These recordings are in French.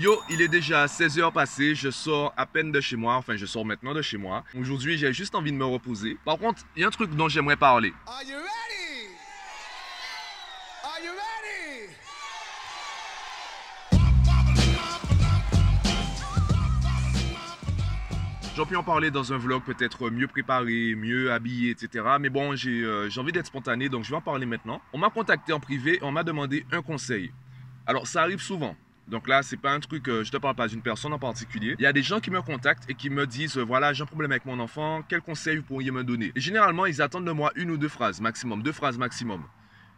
Yo, il est déjà 16h passé, je sors à peine de chez moi, enfin je sors maintenant de chez moi. Aujourd'hui j'ai juste envie de me reposer. Par contre, il y a un truc dont j'aimerais parler. Are you ready? Are you ready? J'aurais pu en parler dans un vlog peut-être mieux préparé, mieux habillé, etc. Mais bon, j'ai euh, j'ai envie d'être spontané, donc je vais en parler maintenant. On m'a contacté en privé et on m'a demandé un conseil. Alors ça arrive souvent. Donc là, c'est pas un truc, euh, je te parle pas d'une personne en particulier. Il y a des gens qui me contactent et qui me disent, euh, voilà, j'ai un problème avec mon enfant, quel conseil vous pourriez me donner? Et généralement, ils attendent de moi une ou deux phrases maximum, deux phrases maximum.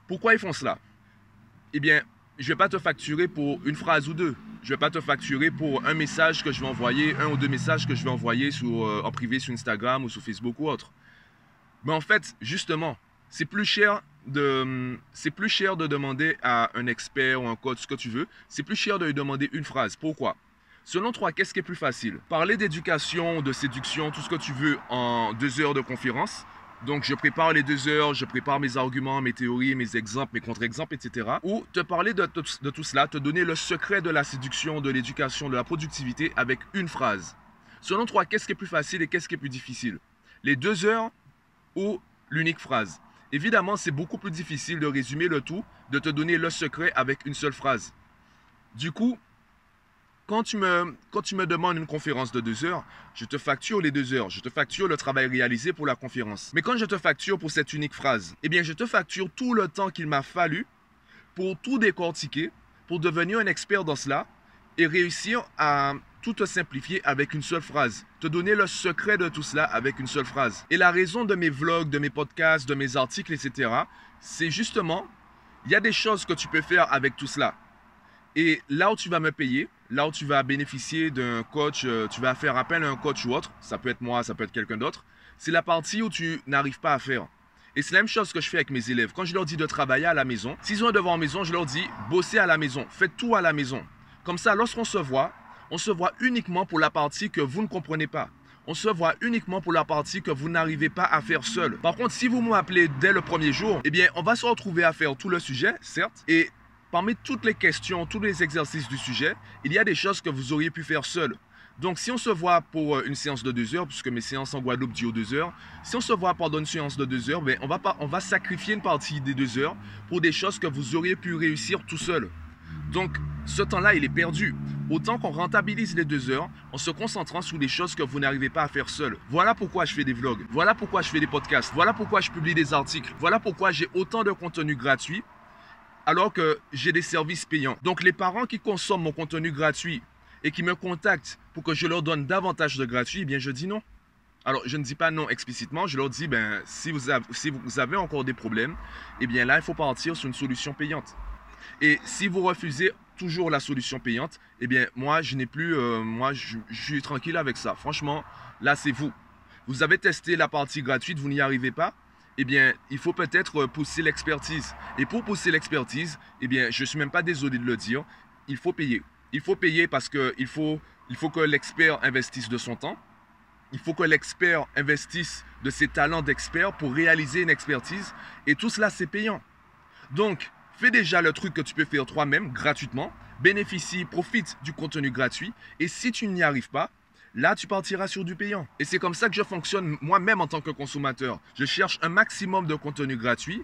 Pourquoi ils font cela? Eh bien, je vais pas te facturer pour une phrase ou deux. Je vais pas te facturer pour un message que je vais envoyer, un ou deux messages que je vais envoyer euh, en privé sur Instagram ou sur Facebook ou autre. Mais en fait, justement, c'est plus cher de c'est plus cher de demander à un expert ou un coach ce que tu veux, c'est plus cher de lui demander une phrase. Pourquoi? Selon toi, qu'est-ce qui est plus facile? Parler d'éducation, de séduction, tout ce que tu veux en deux heures de conférence. Donc, je prépare les deux heures, je prépare mes arguments, mes théories, mes exemples, mes contre-exemples, etc. Ou te parler de tout cela, te donner le secret de la séduction, de l'éducation, de la productivité avec une phrase. Selon toi, qu'est-ce qui est plus facile et qu'est-ce qui est plus difficile? Les deux heures ou l'unique phrase? Évidemment, c'est beaucoup plus difficile de résumer le tout, de te donner le secret avec une seule phrase. Du coup, quand tu me, quand tu me demandes une conférence de deux heures, je te facture les deux heures, je te facture le travail réalisé pour la conférence. Mais quand je te facture pour cette unique phrase, eh bien, je te facture tout le temps qu'il m'a fallu pour tout décortiquer, pour devenir un expert dans cela et réussir à tout te simplifier avec une seule phrase. Te donner le secret de tout cela avec une seule phrase. Et la raison de mes vlogs, de mes podcasts, de mes articles, etc., c'est justement, il y a des choses que tu peux faire avec tout cela. Et là où tu vas me payer, là où tu vas bénéficier d'un coach, euh, tu vas faire appel à un coach ou autre, ça peut être moi, ça peut être quelqu'un d'autre, c'est la partie où tu n'arrives pas à faire. Et c'est la même chose que je fais avec mes élèves. Quand je leur dis de travailler à la maison, s'ils ont un devoir maison, je leur dis bossez à la maison, faites tout à la maison. Comme ça, lorsqu'on se voit, on se voit uniquement pour la partie que vous ne comprenez pas. On se voit uniquement pour la partie que vous n'arrivez pas à faire seul. Par contre, si vous m'appelez dès le premier jour, eh bien, on va se retrouver à faire tout le sujet, certes, et parmi toutes les questions, tous les exercices du sujet, il y a des choses que vous auriez pu faire seul. Donc, si on se voit pour euh, une séance de deux heures, puisque mes séances en Guadeloupe durent deux heures, si on se voit pendant une séance de deux heures, pas, on va sacrifier une partie des deux heures pour des choses que vous auriez pu réussir tout seul. Donc, ce temps-là, il est perdu. Autant qu'on rentabilise les deux heures en se concentrant sur des choses que vous n'arrivez pas à faire seul. Voilà pourquoi je fais des vlogs. Voilà pourquoi je fais des podcasts. Voilà pourquoi je publie des articles. Voilà pourquoi j'ai autant de contenu gratuit alors que j'ai des services payants. Donc, les parents qui consomment mon contenu gratuit et qui me contactent pour que je leur donne davantage de gratuit, eh bien, je dis non. Alors, je ne dis pas non explicitement, je leur dis, ben, si vous avez, si vous avez encore des problèmes, eh bien là, il faut partir sur une solution payante. Et si vous refusez toujours la solution payante, eh bien, moi, je n'ai plus, euh, moi, je, je suis tranquille avec ça. Franchement, là, c'est vous. Vous avez testé la partie gratuite, vous n'y arrivez pas, eh bien, il faut peut-être euh, pousser l'expertise. Et pour pousser l'expertise, eh bien, je ne suis même pas désolé de le dire, il faut payer. Il faut payer parce qu'il faut, il faut que l'expert investisse de son temps. Il faut que l'expert investisse de ses talents d'expert pour réaliser une expertise. Et tout cela, c'est payant. Donc, fais déjà le truc que tu peux faire toi-même gratuitement. Bénéficie, profite du contenu gratuit. Et si tu n'y arrives pas, là, tu partiras sur du payant. Et c'est comme ça que je fonctionne moi-même en tant que consommateur. Je cherche un maximum de contenu gratuit.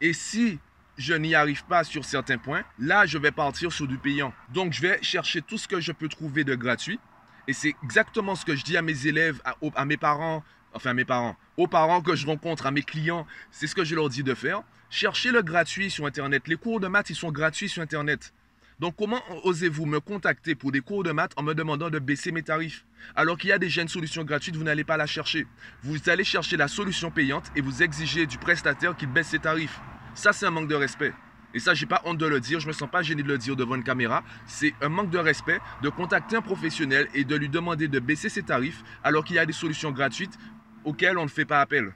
Et si je n'y arrive pas sur certains points, là, je vais partir sur du payant. Donc, je vais chercher tout ce que je peux trouver de gratuit. Et c'est exactement ce que je dis à mes élèves, à, mes parents, enfin à mes parents, aux parents que je rencontre, à mes clients. C'est ce que je leur dis de faire. Cherchez le gratuit sur Internet. Les cours de maths, ils sont gratuits sur Internet. Donc, comment osez-vous me contacter pour des cours de maths en me demandant de baisser mes tarifs? Alors qu'il y a déjà une solution gratuite, vous n'allez pas la chercher. Vous allez chercher la solution payante et vous exigez du prestataire qu'il baisse ses tarifs. Ça, c'est un manque de respect. Et ça, j'ai pas honte de le dire, je me sens pas gêné de le dire devant une caméra. C'est un manque de respect de contacter un professionnel et de lui demander de baisser ses tarifs alors qu'il y a des solutions gratuites auxquelles on ne fait pas appel.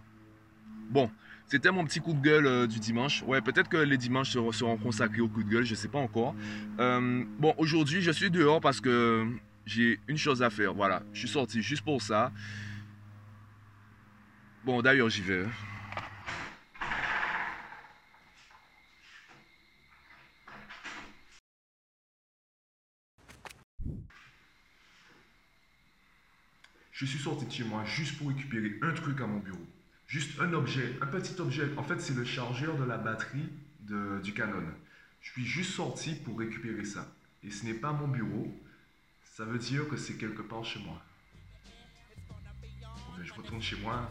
Bon, c'était mon petit coup de gueule euh, du dimanche. Ouais, peut-être que les dimanches seront, consacrés au coup de gueule, je sais pas encore. Euh, bon, aujourd'hui, je suis dehors parce que j'ai une chose à faire. Voilà, je suis sorti juste pour ça. Bon, d'ailleurs, j'y vais. Je suis sorti de chez moi juste pour récupérer un truc à mon bureau. Juste un objet, un petit objet. En fait, c'est le chargeur de la batterie du Canon. Je suis juste sorti pour récupérer ça. Et ce n'est pas mon bureau. Ça veut dire que c'est quelque part chez moi. Ben, je retourne chez moi.